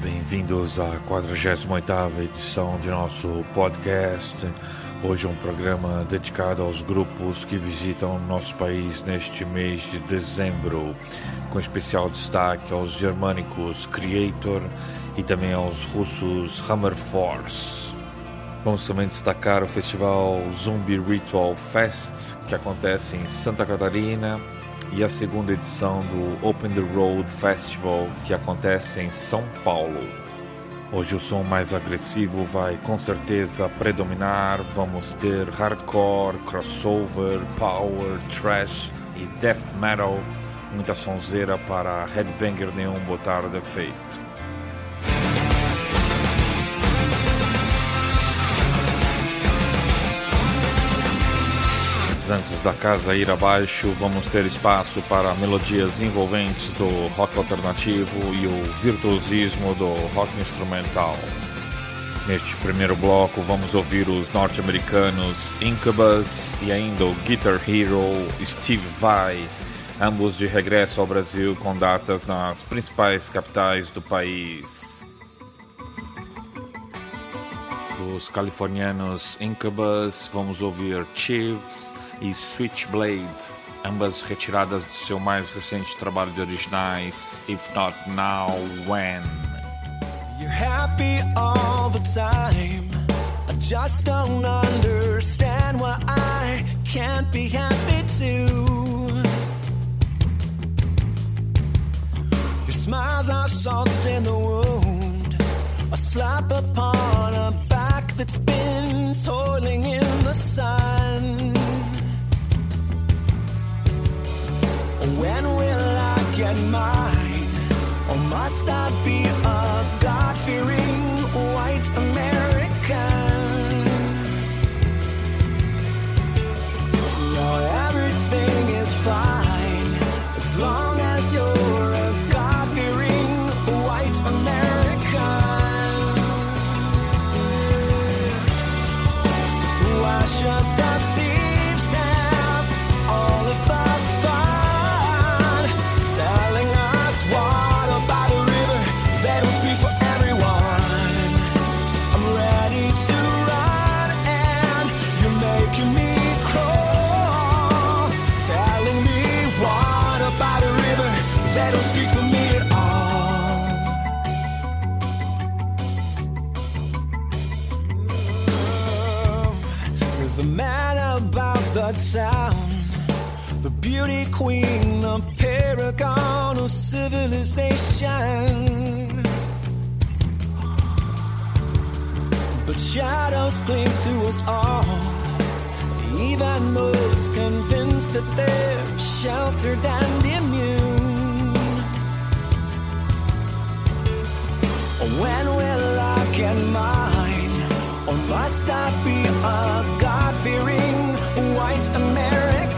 Bem-vindos à 48ª edição de nosso podcast. Hoje um programa dedicado aos grupos que visitam nosso país neste mês de dezembro, com especial destaque aos germânicos Creator e também aos russos Hammer Force. Vamos também destacar o festival Zumbi Ritual Fest, que acontece em Santa Catarina, e a segunda edição do Open the Road Festival, que acontece em São Paulo. Hoje o som mais agressivo vai com certeza predominar. Vamos ter hardcore, crossover, power, trash e death metal. Muita sonzeira para headbanger nenhum botar defeito. Antes da casa ir abaixo, vamos ter espaço para melodias envolventes do rock alternativo e o virtuosismo do rock instrumental. Neste primeiro bloco, vamos ouvir os norte-americanos Incubus e ainda o Guitar Hero Steve Vai, ambos de regresso ao Brasil com datas nas principais capitais do país. Dos californianos Incubus, vamos ouvir Chiefs e Switchblade, ambas retiradas do seu mais recente trabalho de originais, If Not Now, When. You're happy all the time. I just don't understand why I can't be happy too. Your smiles are salt in the wound, a slap upon a back that's been toiling in the sun. When will I get mine? Or must I be a God fearing white American? No, everything is fine the the beauty queen, the paragon of civilization. But shadows cling to us all, even those convinced that they're sheltered and immune. When will I get mine? Or must I be a God fearing white American?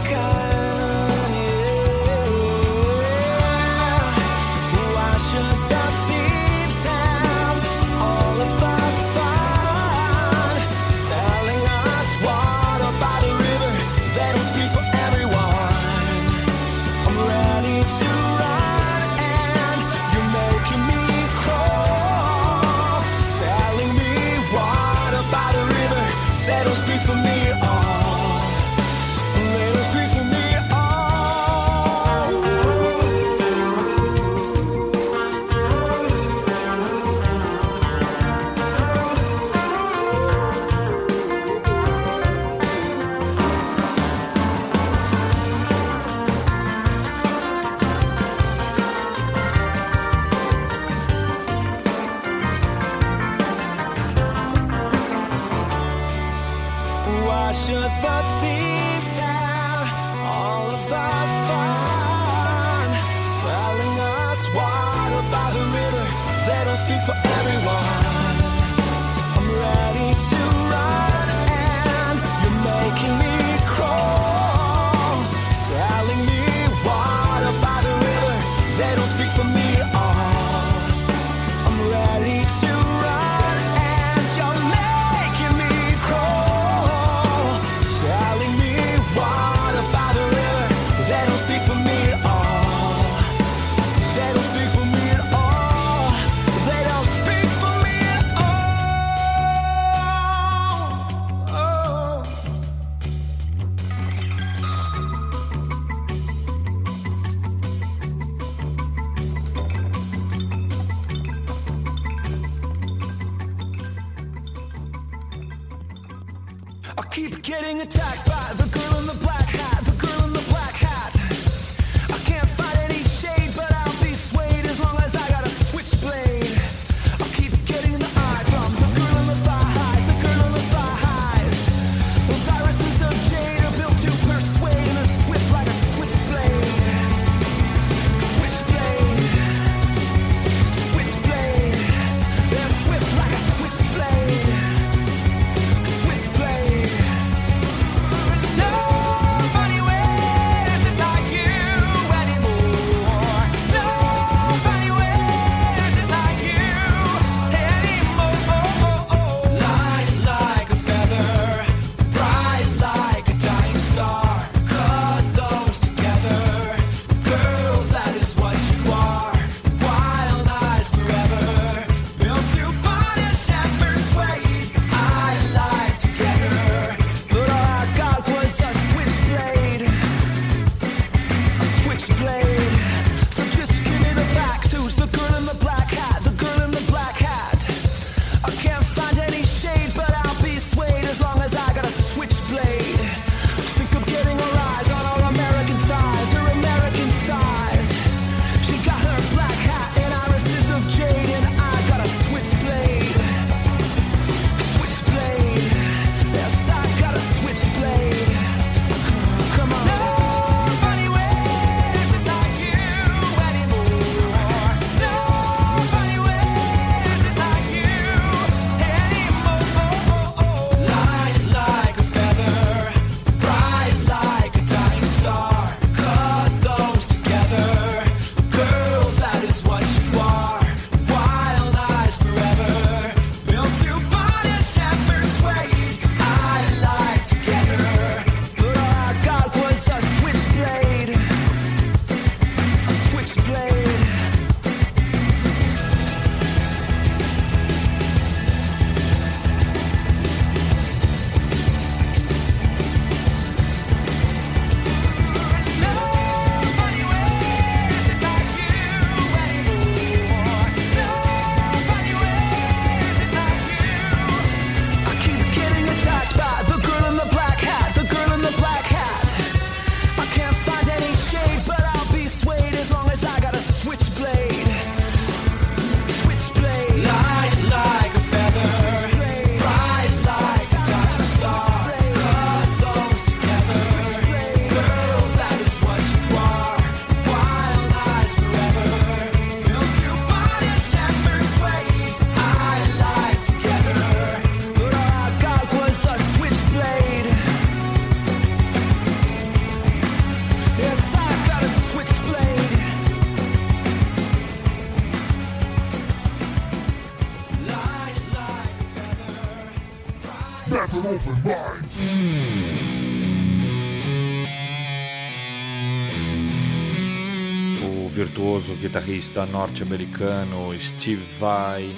Guitarrista norte-americano Steve Vai,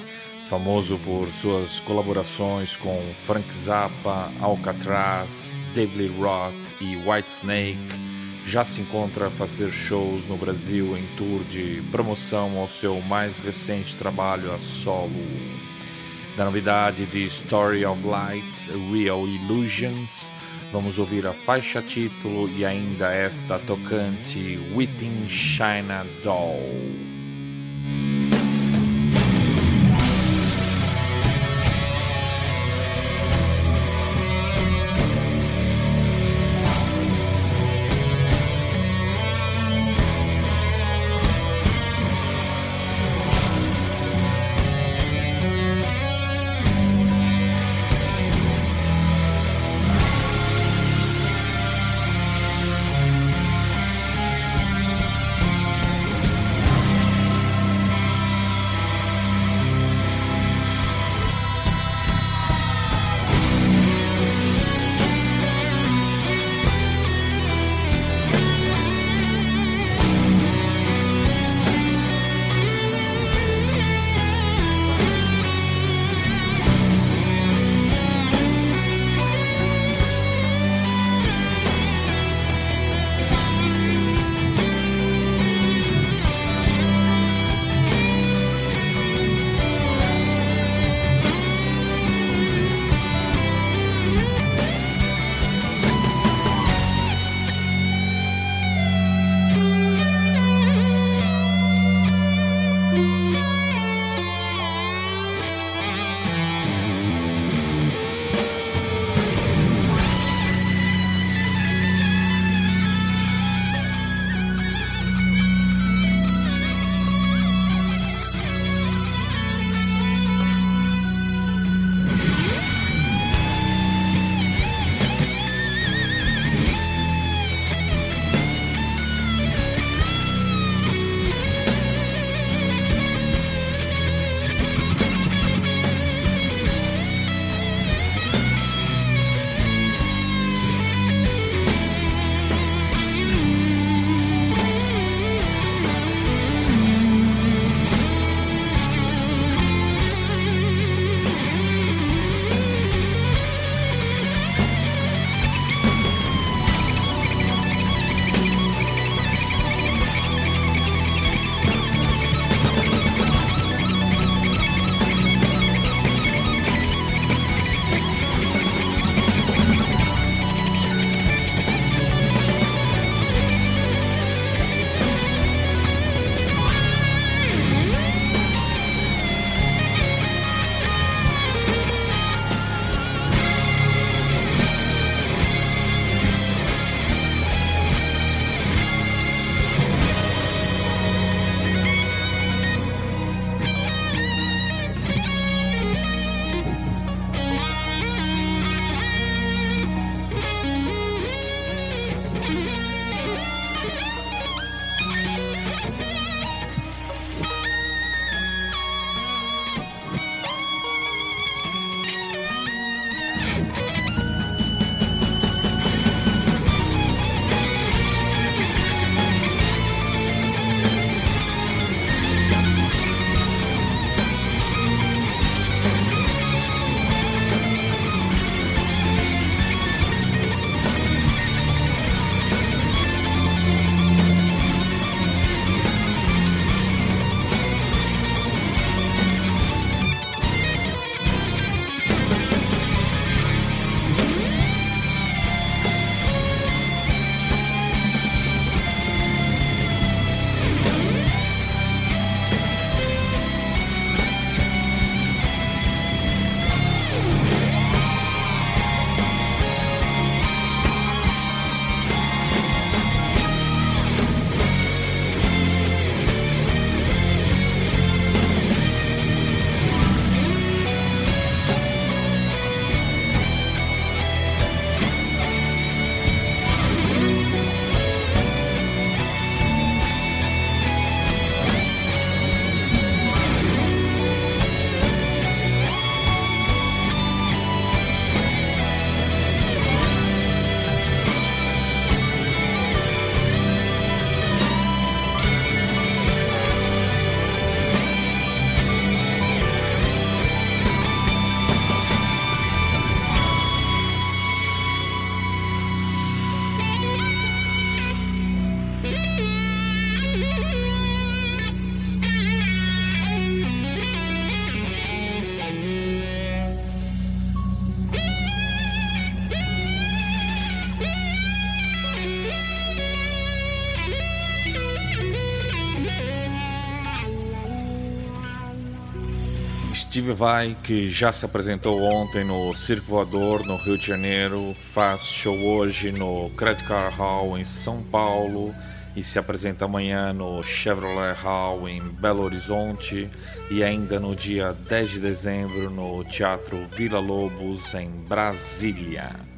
famoso por suas colaborações com Frank Zappa, Alcatraz, David Lee Roth e Whitesnake, já se encontra a fazer shows no Brasil em tour de promoção ao seu mais recente trabalho a solo. Da novidade de Story of Light, Real Illusions, Vamos ouvir a faixa título e ainda esta tocante Weeping China Doll. Steve Vai, que já se apresentou ontem no Circo Voador, no Rio de Janeiro, faz show hoje no Credit Card Hall em São Paulo e se apresenta amanhã no Chevrolet Hall em Belo Horizonte e ainda no dia 10 de dezembro no Teatro Vila Lobos em Brasília.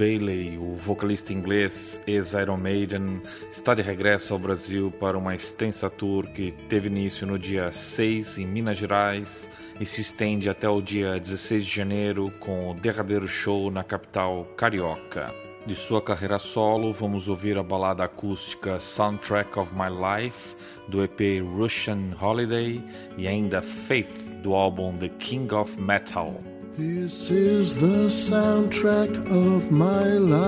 Bailey, o vocalista inglês ex-Iron Maiden, está de regresso ao Brasil para uma extensa tour que teve início no dia 6 em Minas Gerais e se estende até o dia 16 de janeiro com o derradeiro show na capital carioca. De sua carreira solo, vamos ouvir a balada acústica Soundtrack of My Life do EP Russian Holiday e ainda Faith do álbum The King of Metal. This is the soundtrack of my life,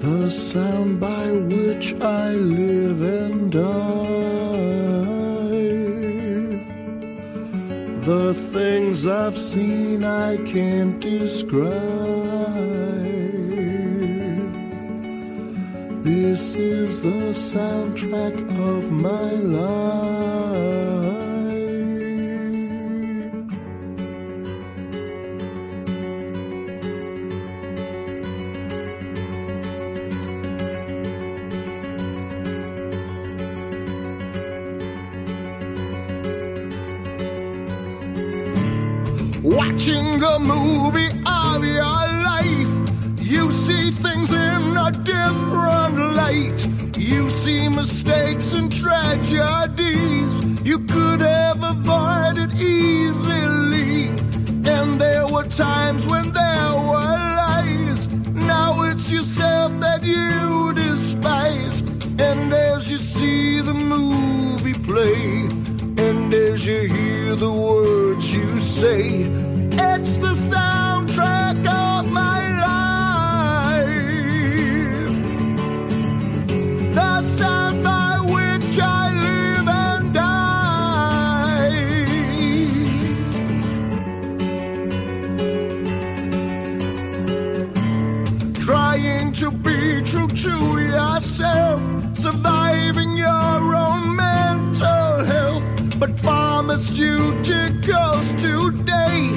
the sound by which I live and die, the things I've seen I can't describe. This is the soundtrack of my life. Watching a movie of your life, you see things in a different light. You see mistakes and tragedies you could have avoided easily. And there were times when there were lies. Now it's yourself that you despise. And as you see the movie play, and as you hear the words you say, to yourself, surviving your own mental health. But pharmaceuticals today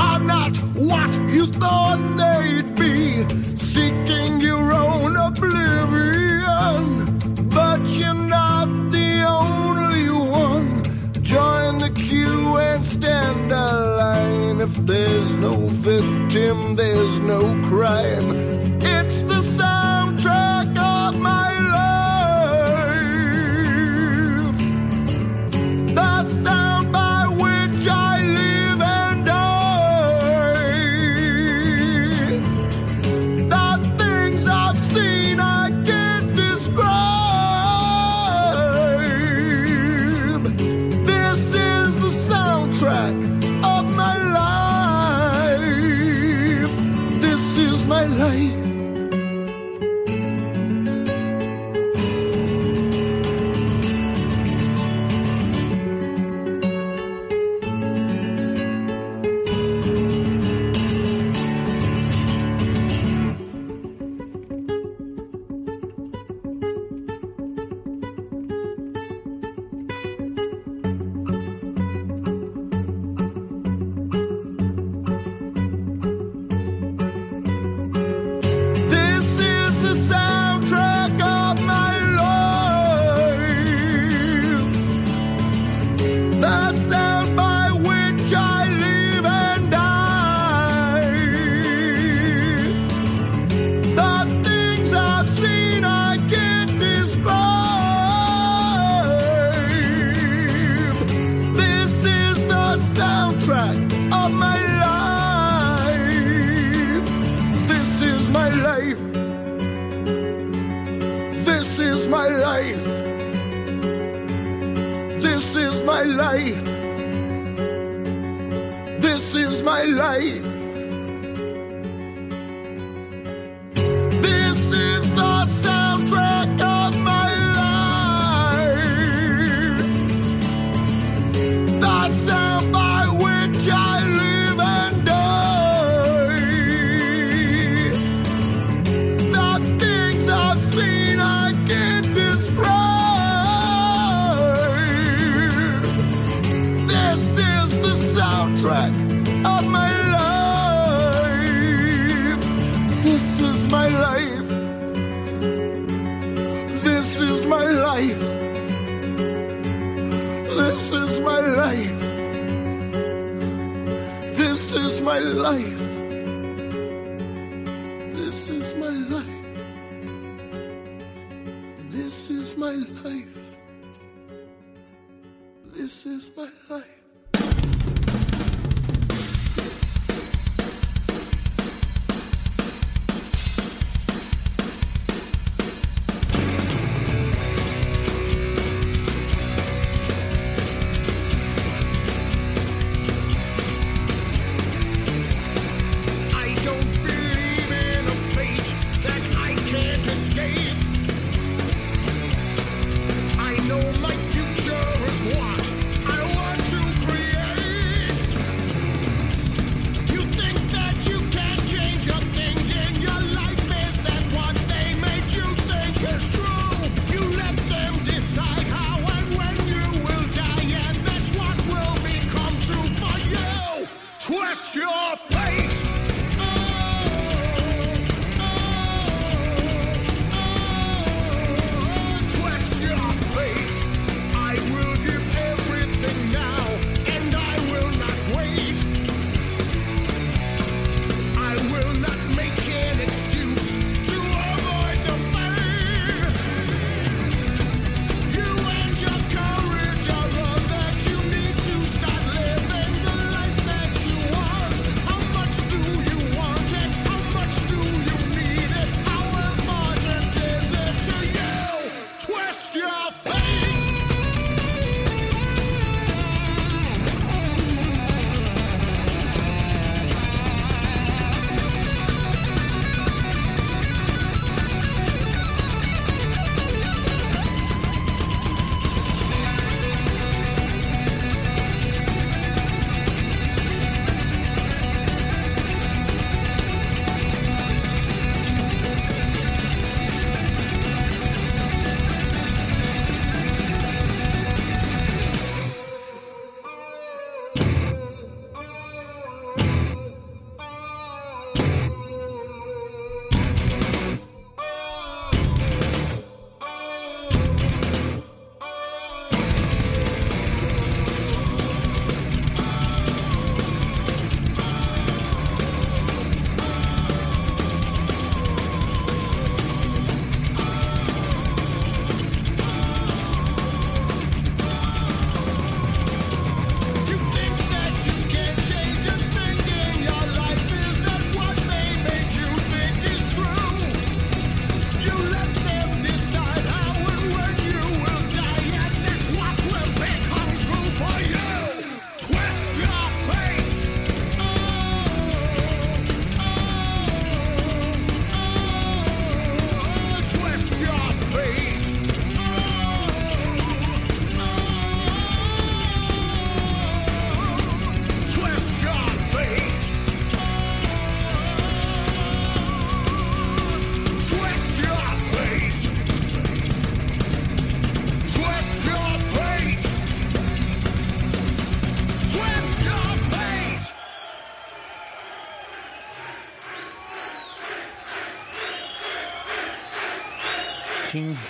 are not what you thought they'd be. Seeking your own oblivion, but you're not the only one. Join the queue and stand a line. If there's no victim, there's no crime.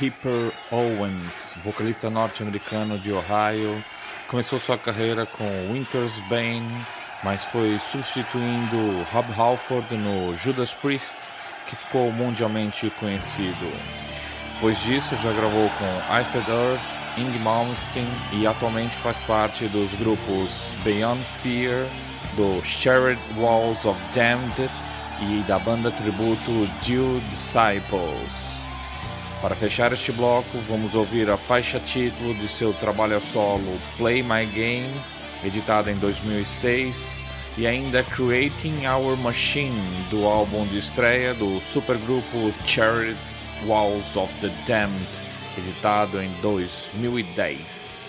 Keeper Owens, vocalista norte-americano de Ohio, começou sua carreira com Winters Bane, mas foi substituindo Rob Halford no Judas Priest, que ficou mundialmente conhecido. Depois disso, já gravou com Iced Earth, Ing Malmsteen e atualmente faz parte dos grupos Beyond Fear, do Shared Walls of Damned e da banda tributo Dew Disciples. Para fechar este bloco, vamos ouvir a faixa título de seu trabalho solo Play My Game, editada em 2006, e ainda é Creating Our Machine, do álbum de estreia do supergrupo Chariot Walls of the Damned, editado em 2010.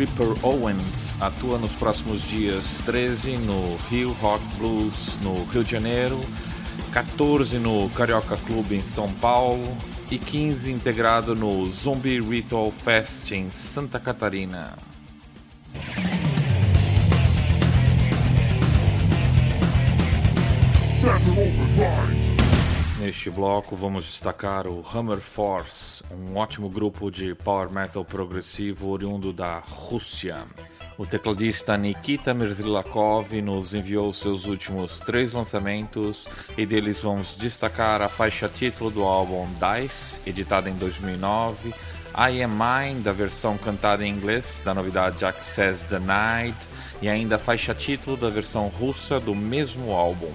Piper Owens atua nos próximos dias 13 no Rio Rock Blues no Rio de Janeiro, 14 no Carioca Clube em São Paulo e 15 integrado no Zombie Ritual Fest em Santa Catarina. Neste bloco vamos destacar o Hammer Force, um ótimo grupo de power metal progressivo oriundo da Rússia. O tecladista Nikita Merzlakov nos enviou seus últimos três lançamentos e deles vamos destacar a faixa título do álbum Dice, editada em 2009, I Am Mine, da versão cantada em inglês da novidade Access the Night, e ainda a faixa título da versão russa do mesmo álbum.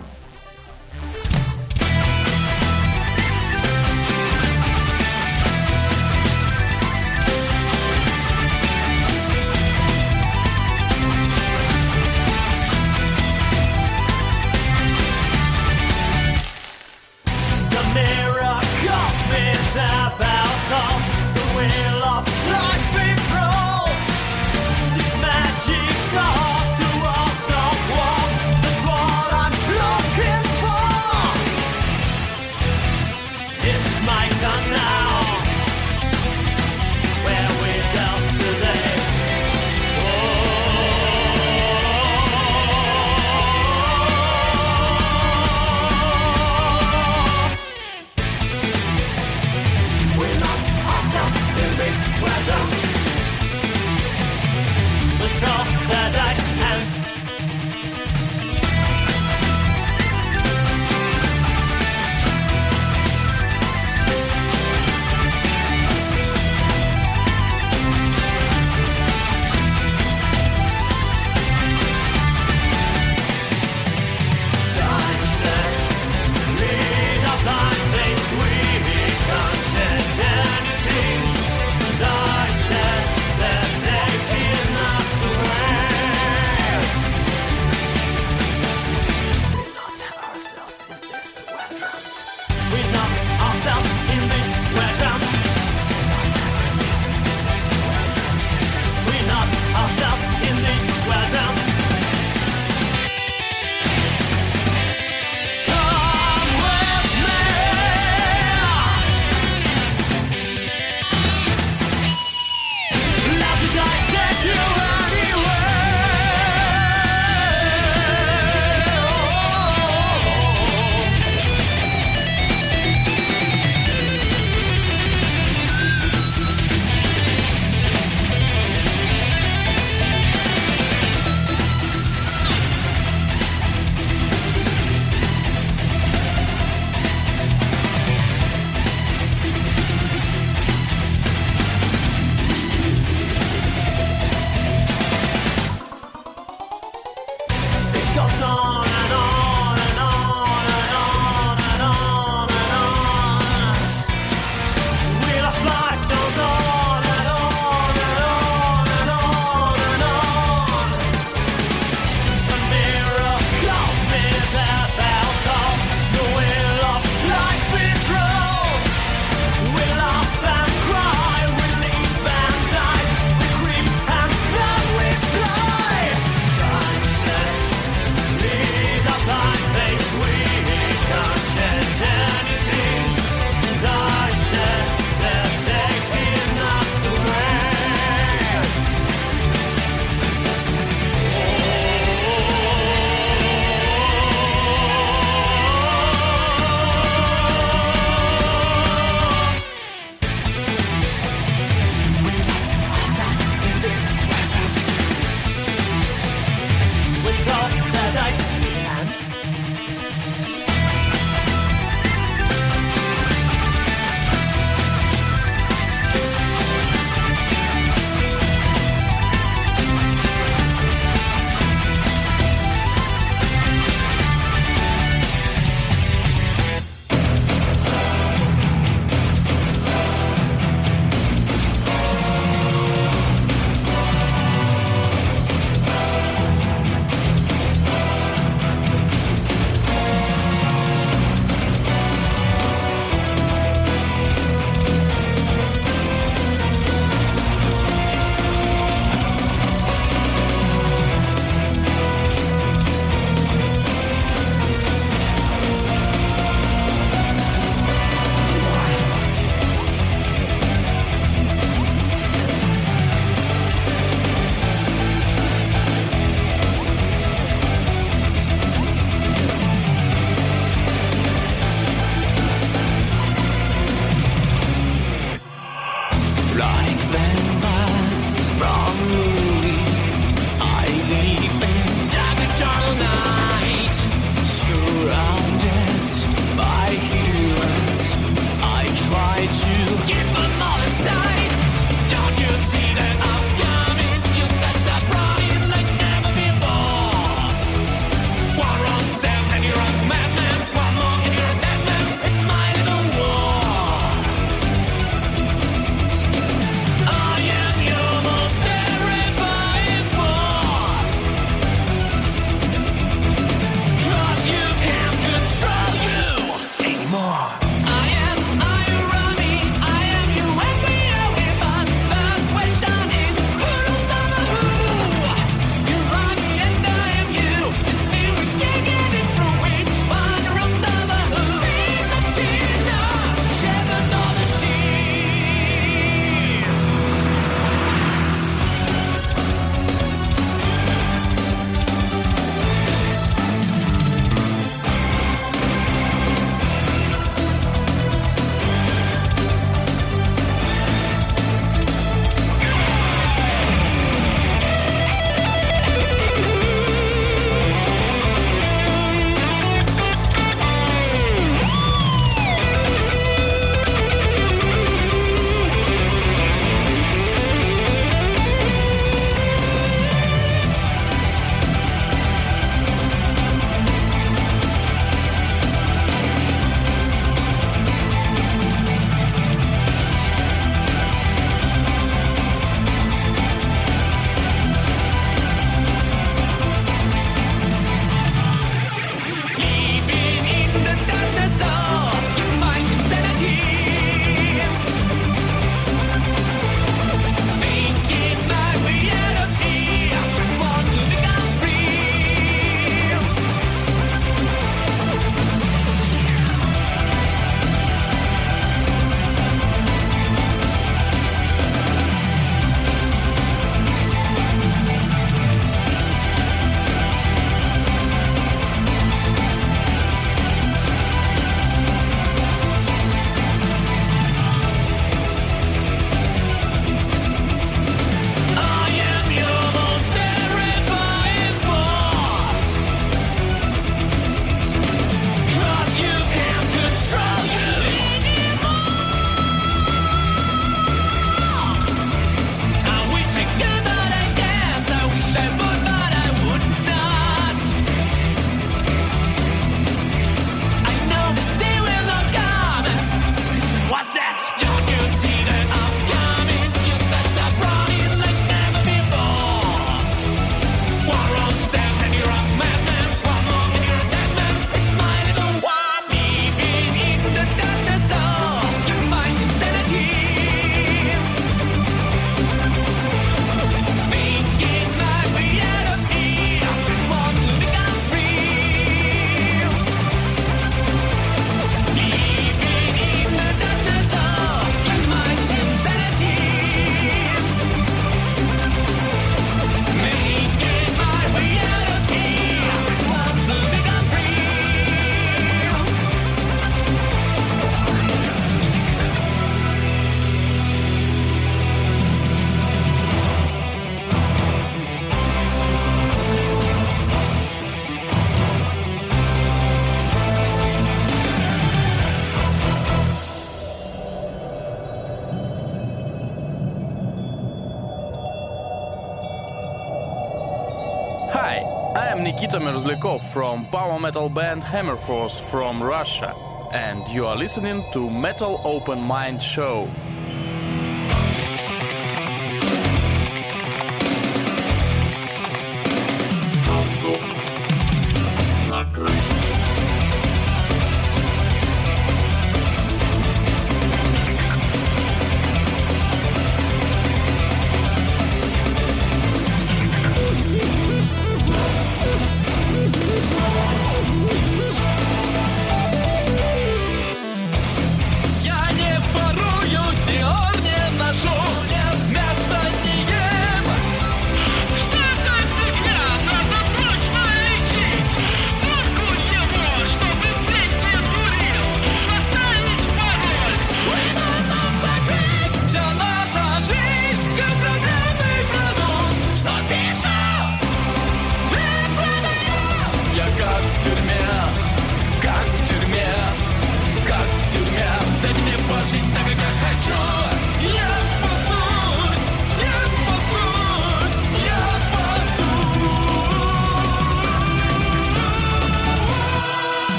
From power metal band Hammerforce from Russia, and you are listening to Metal Open Mind Show.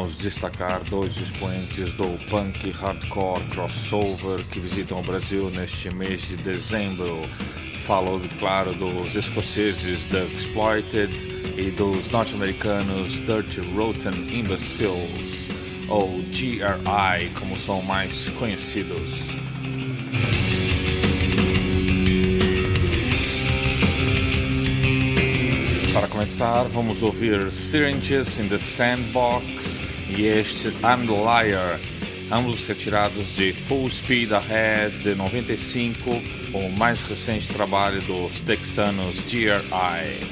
Vamos destacar dois expoentes do punk hardcore crossover que visitam o Brasil neste mês de dezembro. Falo, claro, dos escoceses The Exploited e dos norte-americanos Dirty Rotten Imbeciles, ou GRI, como são mais conhecidos. Para começar, vamos ouvir Syringes in the Sandbox e este I'm the Liar, ambos retirados de Full Speed Ahead de 95, o mais recente trabalho dos texanos GRI.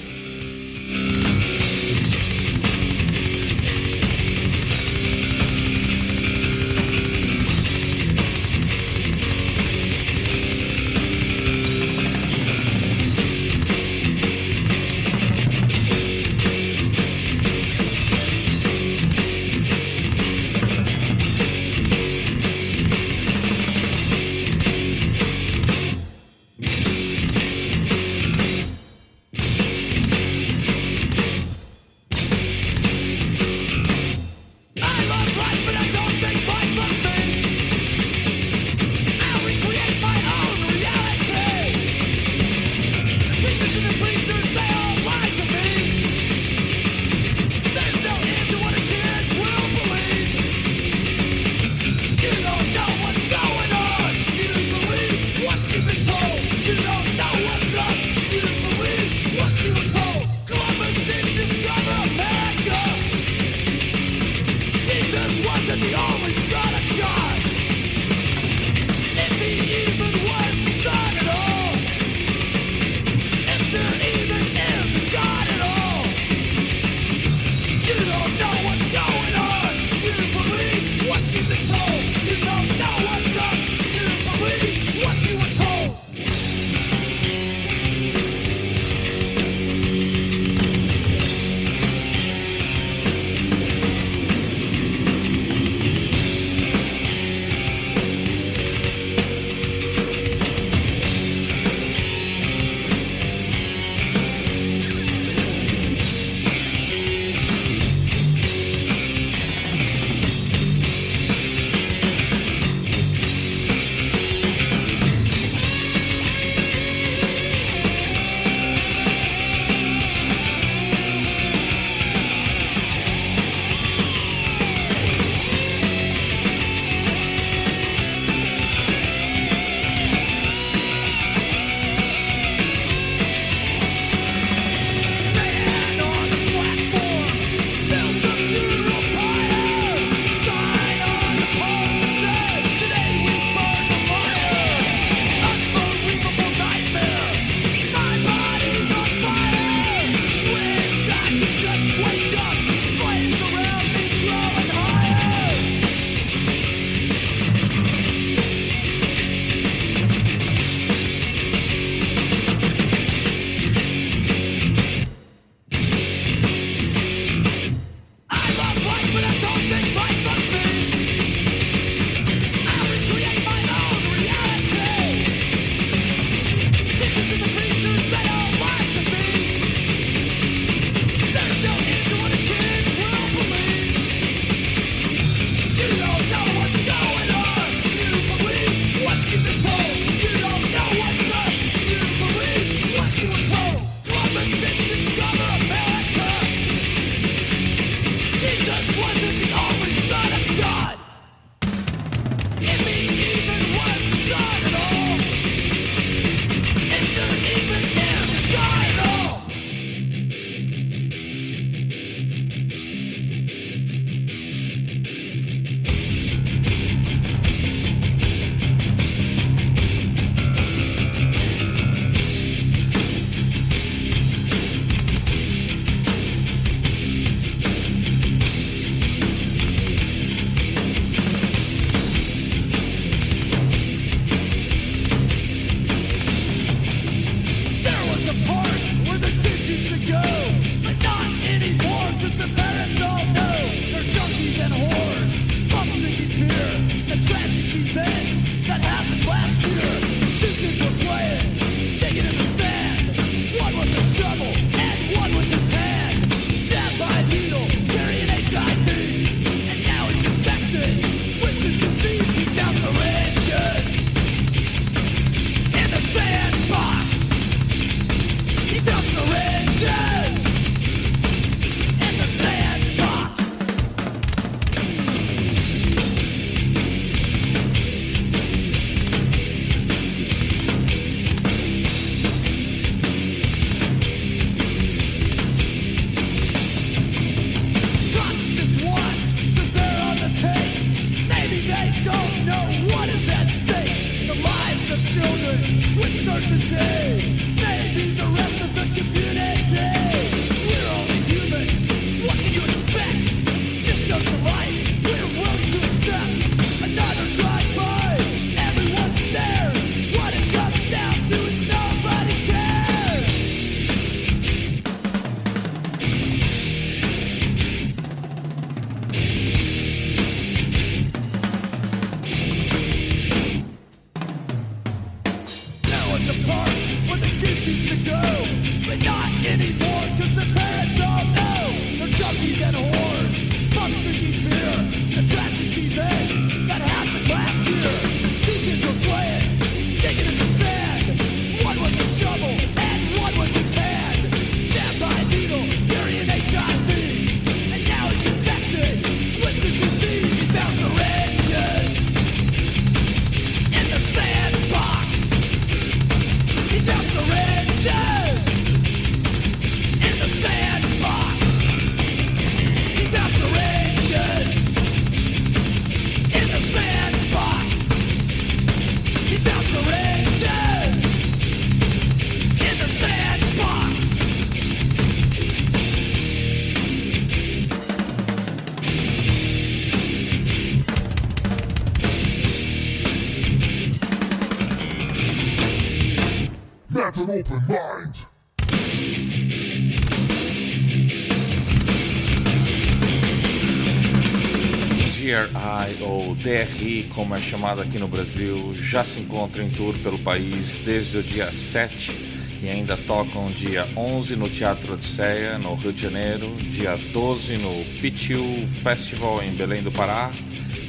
DRI, como é chamado aqui no Brasil, já se encontra em tour pelo país desde o dia 7 e ainda tocam dia 11 no Teatro Odisseia, no Rio de Janeiro, dia 12 no Pitiu Festival em Belém do Pará,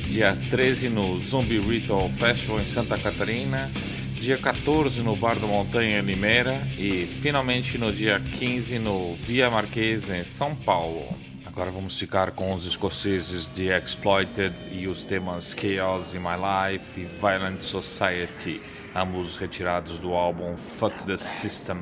dia 13 no Zombie Ritual Festival em Santa Catarina, dia 14 no Bar da Montanha em Limeira e finalmente no dia 15 no Via Marquesa em São Paulo. Agora vamos ficar com os escoceses de Exploited e os temas Chaos in My Life e Violent Society, ambos retirados do álbum Fuck the System.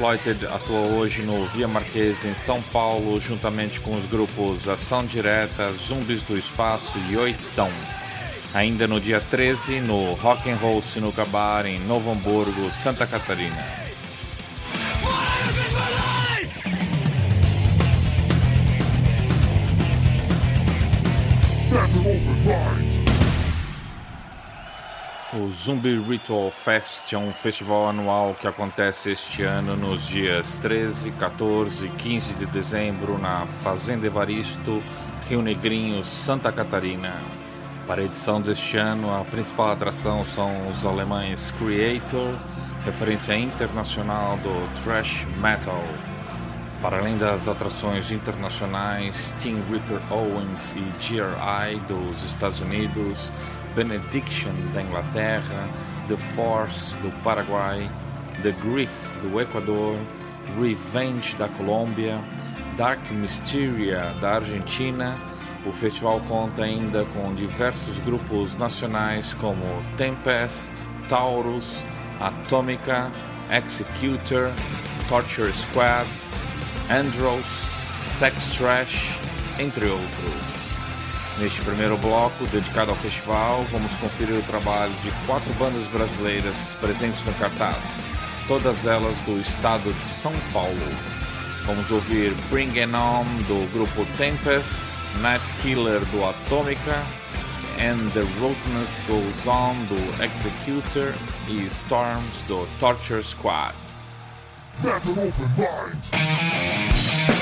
Exploited atua hoje no Via Marquesa em São Paulo, juntamente com os grupos Ação Direta, Zumbis do Espaço e Oitão. Ainda no dia 13, no Rock and Roll Sinuca Bar em Novo Hamburgo, Santa Catarina. Zumbi Ritual Fest é um festival anual que acontece este ano nos dias 13, 14 e 15 de dezembro na Fazenda Evaristo, Rio Negrinho, Santa Catarina. Para a edição deste ano, a principal atração são os alemães Creator, referência internacional do thrash metal. Para além das atrações internacionais, Tim Ripper Owens e GRI dos Estados Unidos, Benediction da Inglaterra, The Force do Paraguai, The Grief do Equador, Revenge da Colômbia, Dark Mysteria da Argentina. O festival conta ainda com diversos grupos nacionais como Tempest, Taurus, Atomica, Executor, Torture Squad, Andros, Sex Trash, entre outros. Neste primeiro bloco, dedicado ao festival, vamos conferir o trabalho de quatro bandas brasileiras presentes no cartaz, todas elas do estado de São Paulo. Vamos ouvir Bring It On do grupo Tempest, Night Killer do Atomica, And the Roadness Goes On do Executor e Storms do Torture Squad. An open mind.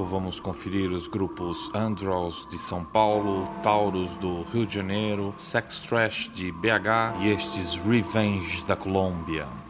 Bloco vamos conferir os grupos Andros de São Paulo, Taurus do Rio de Janeiro, Sex Trash de BH e estes Revenge da Colômbia.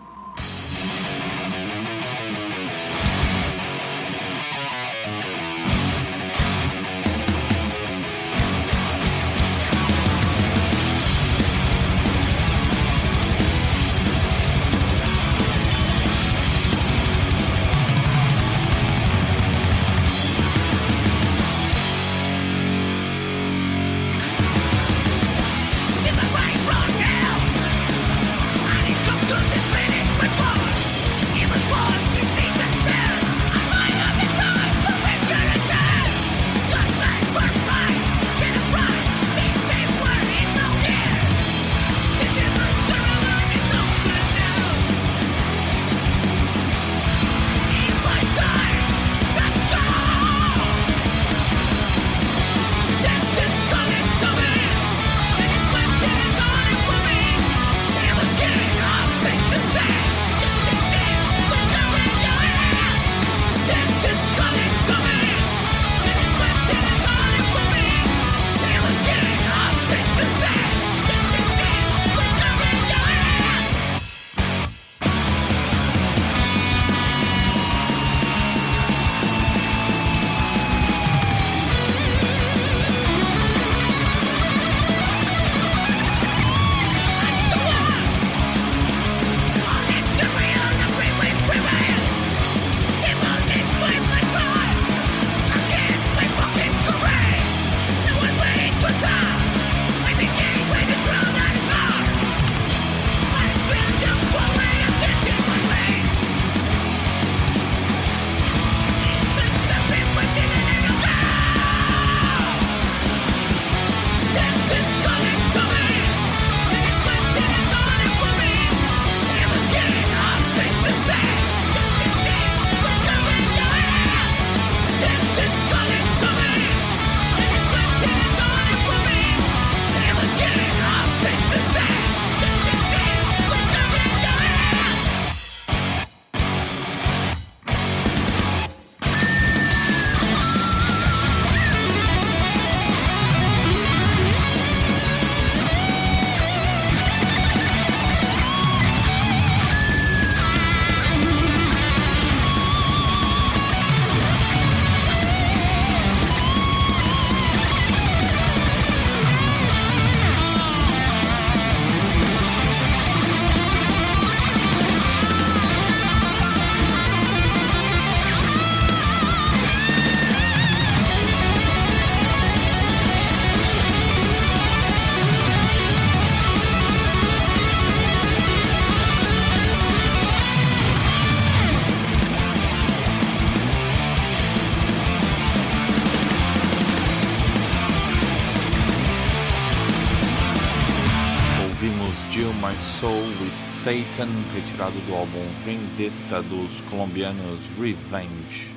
Satan, retirado do álbum Vendetta dos colombianos Revenge.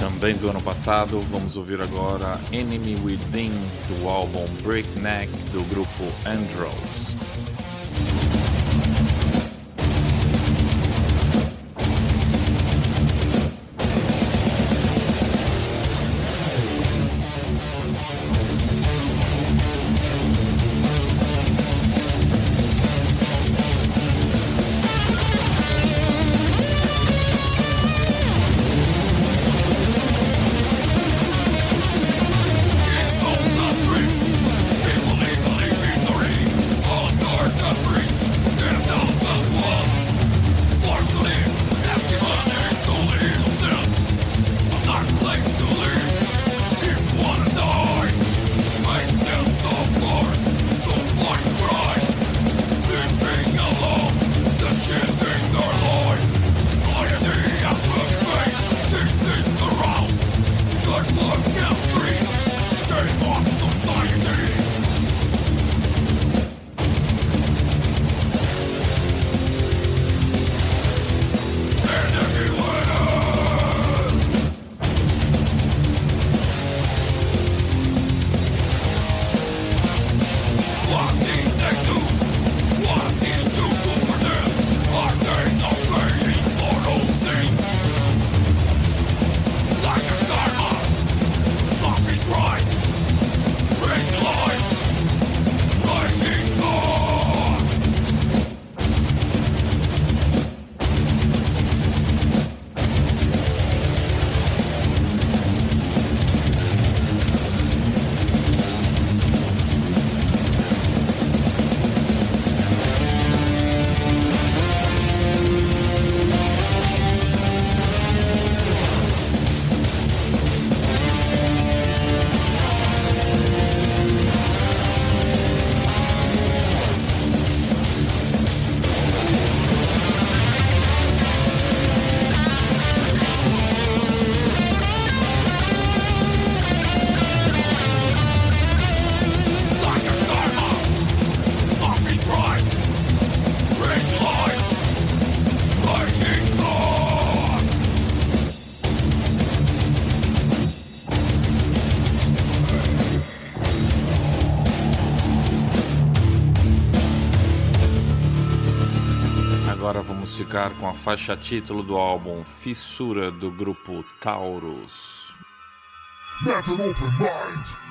Também do ano passado, vamos ouvir agora Enemy Within do álbum Breakneck do grupo Andros. ficar com a faixa título do álbum Fissura do grupo Taurus. Open mind.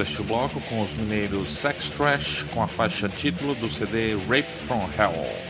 este bloco com os mineiros Sex Trash com a faixa título do CD Rape from Hell.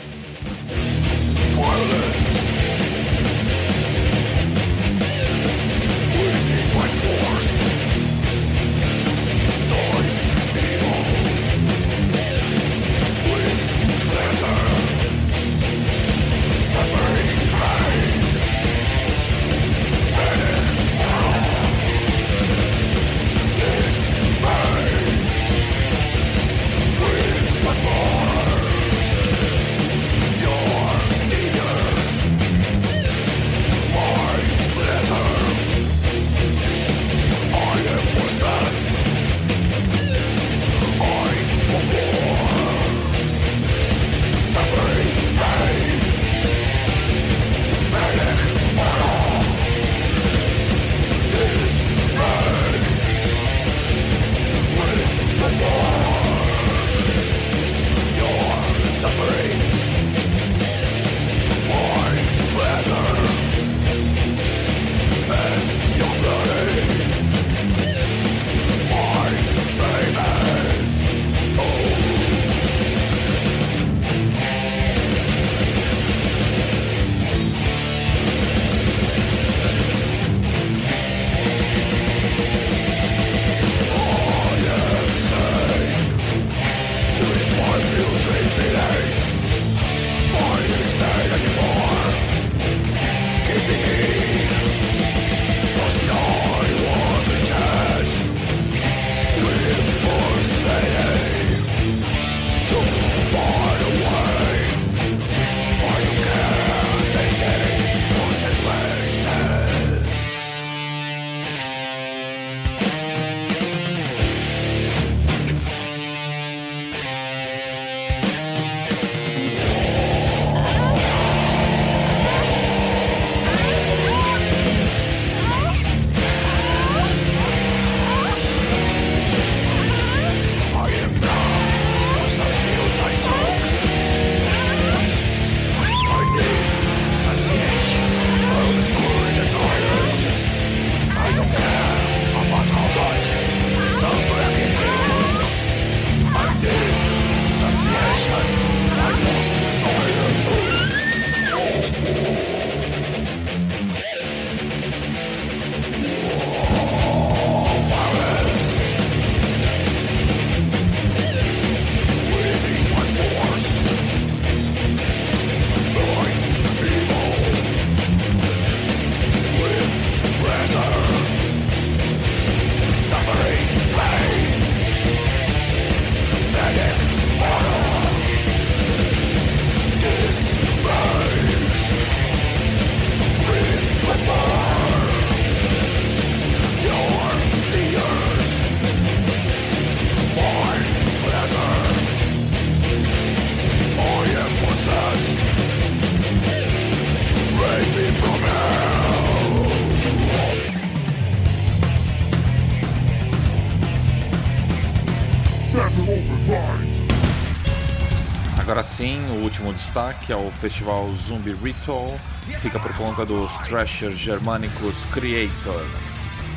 Sim, o último destaque é o festival Zumbi Ritual, fica por conta dos thrashers germânicos Creator.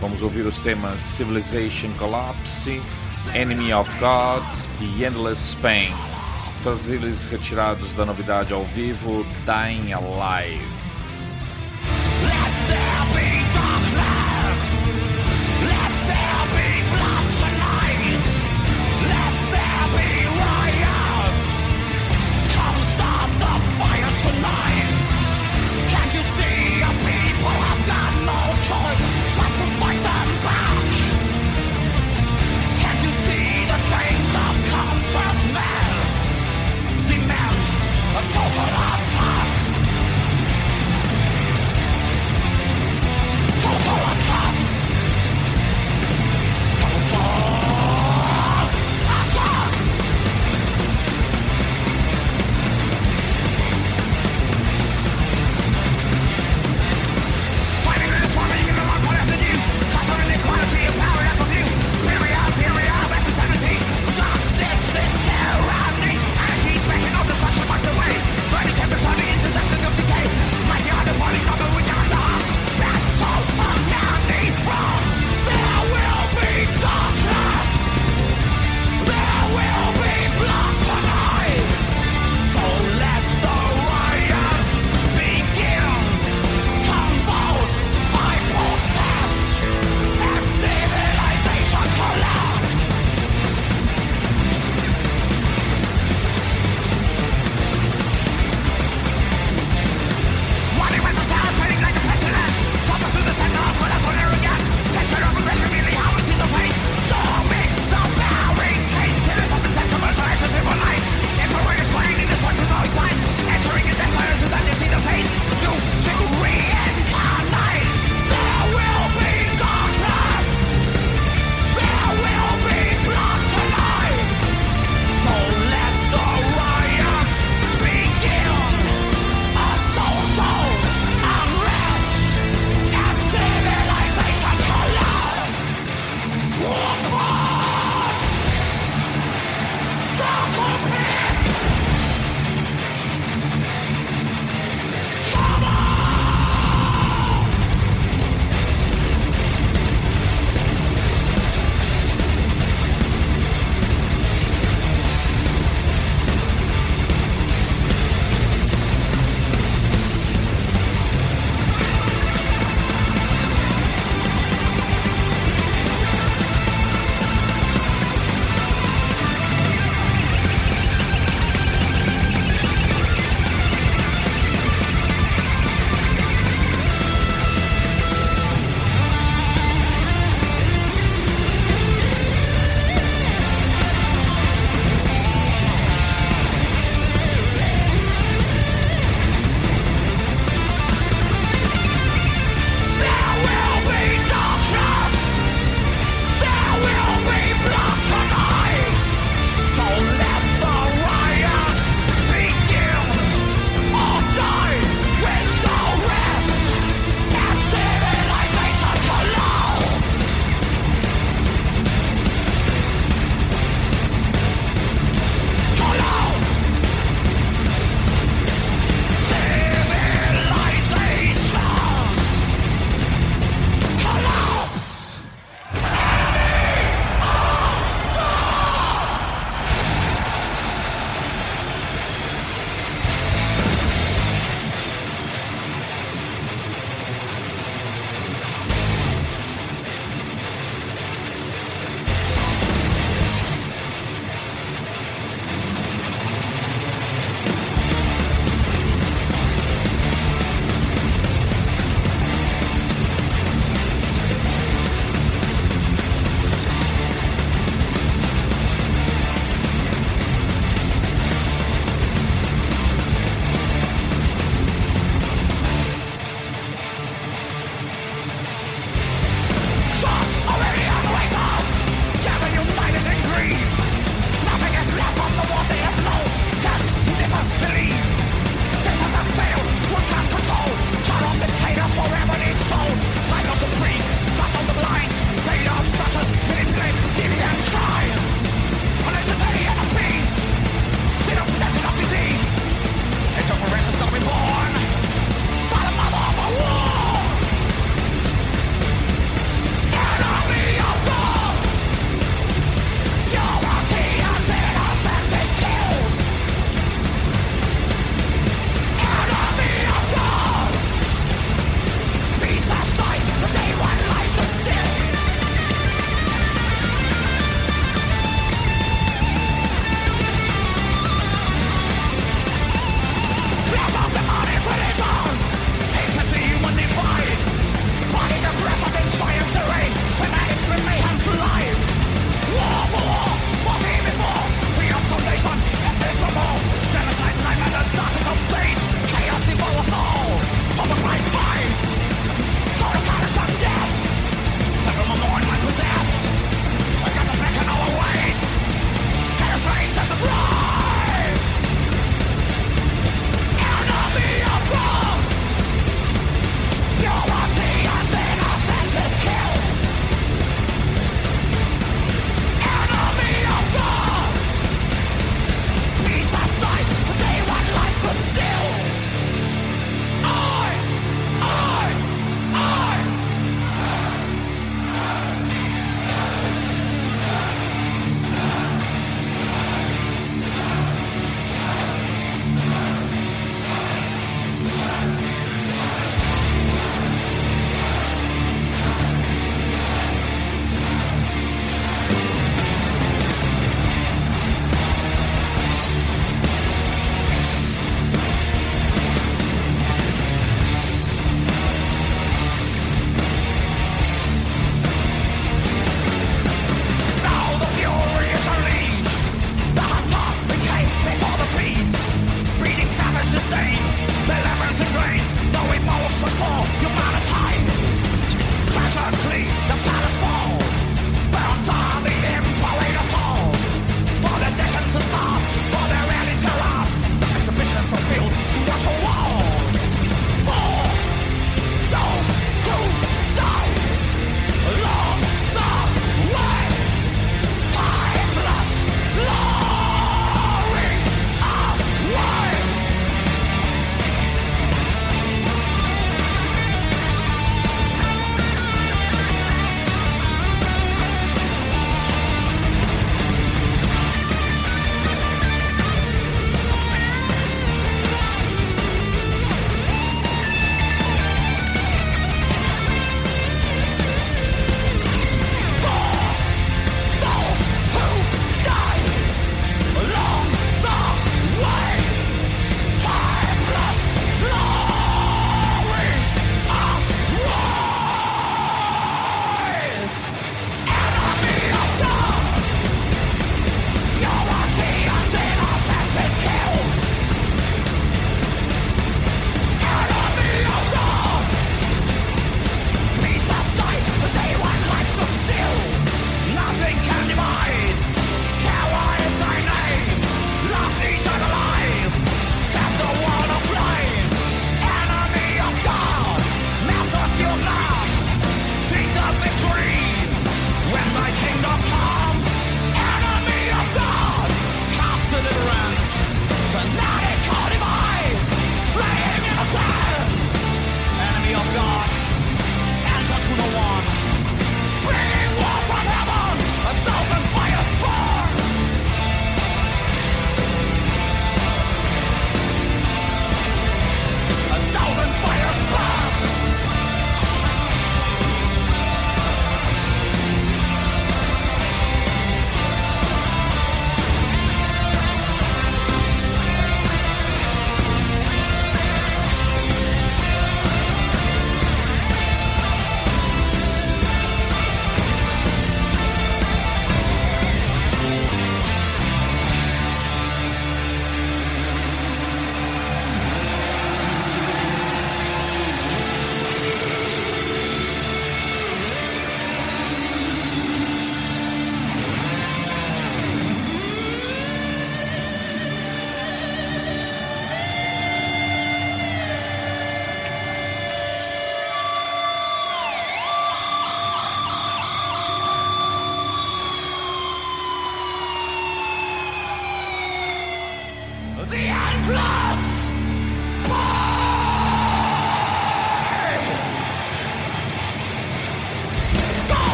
Vamos ouvir os temas Civilization Collapse, Enemy of God e Endless Pain, todos eles retirados da novidade ao vivo Dying Alive.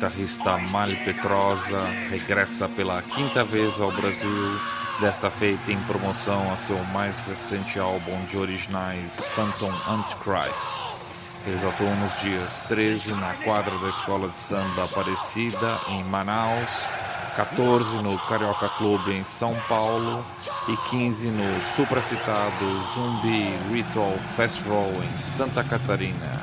Guitarrista Mal Petrosa regressa pela quinta vez ao Brasil, desta feita em promoção a seu mais recente álbum de originais Phantom Antichrist. Eles atuam nos dias 13 na quadra da Escola de Samba Aparecida, em Manaus, 14 no Carioca Clube em São Paulo e 15 no supracitado Zumbi Ritual Festival em Santa Catarina.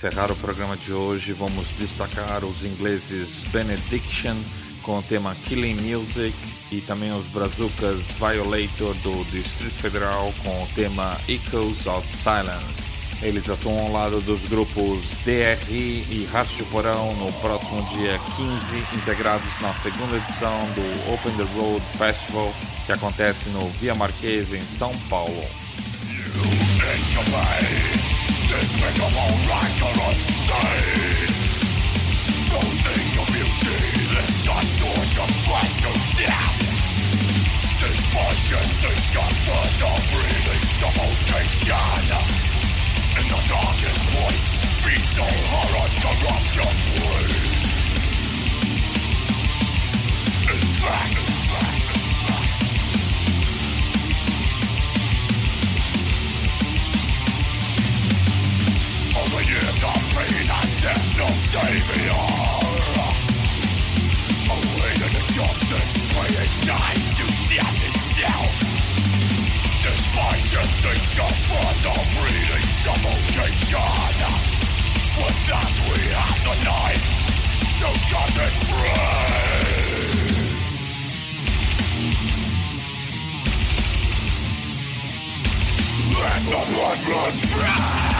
Encerrar o programa de hoje, vamos destacar os ingleses Benediction com o tema Killing Music e também os brazucas Violator do Distrito Federal com o tema Echoes of Silence. Eles atuam ao lado dos grupos DRI e Rastro Porão no próximo dia 15, integrados na segunda edição do Open the Road Festival, que acontece no Via Marquesa, em São Paulo. Despicable, rigorous sin Loathing your beauty This torture flesh to death suffocation In the darkest voice Beats corruption In fact years of pain and death, no savior. Awaiting injustice, paying time to death itself. Despite birds are breathing suffocation. With us we have the knife to cut it free. Let the blood run free.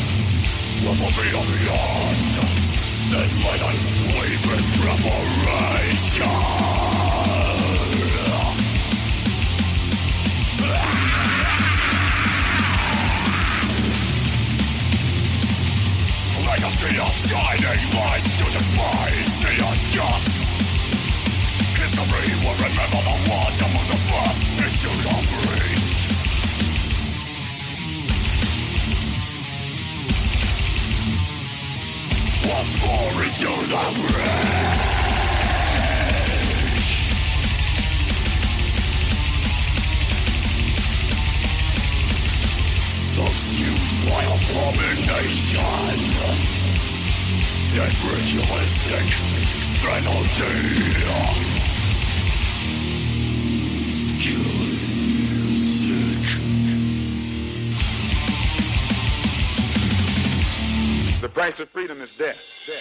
what will be on beyond? Then let us weep in preparation. Legacy of shining lights to defy the unjust. History will remember the words among the first into the Once more into the breach. Subsumed by abomination. That ritualistic penalty. Price of freedom is death. death.